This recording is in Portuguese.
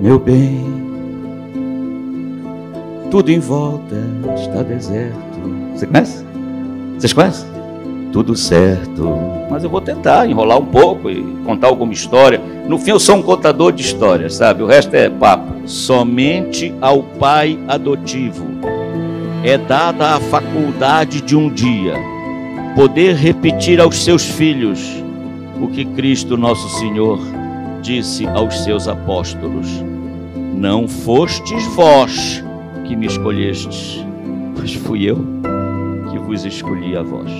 meu bem. Tudo em volta está deserto. Você conhece? Vocês conhecem? Tudo certo. Mas eu vou tentar enrolar um pouco e contar alguma história. No fim, eu sou um contador de histórias, sabe? O resto é papo. Somente ao pai adotivo é dada a faculdade de um dia poder repetir aos seus filhos o que Cristo nosso Senhor disse aos seus apóstolos: Não fostes vós que me escolhestes, mas fui eu que vos escolhi a vós.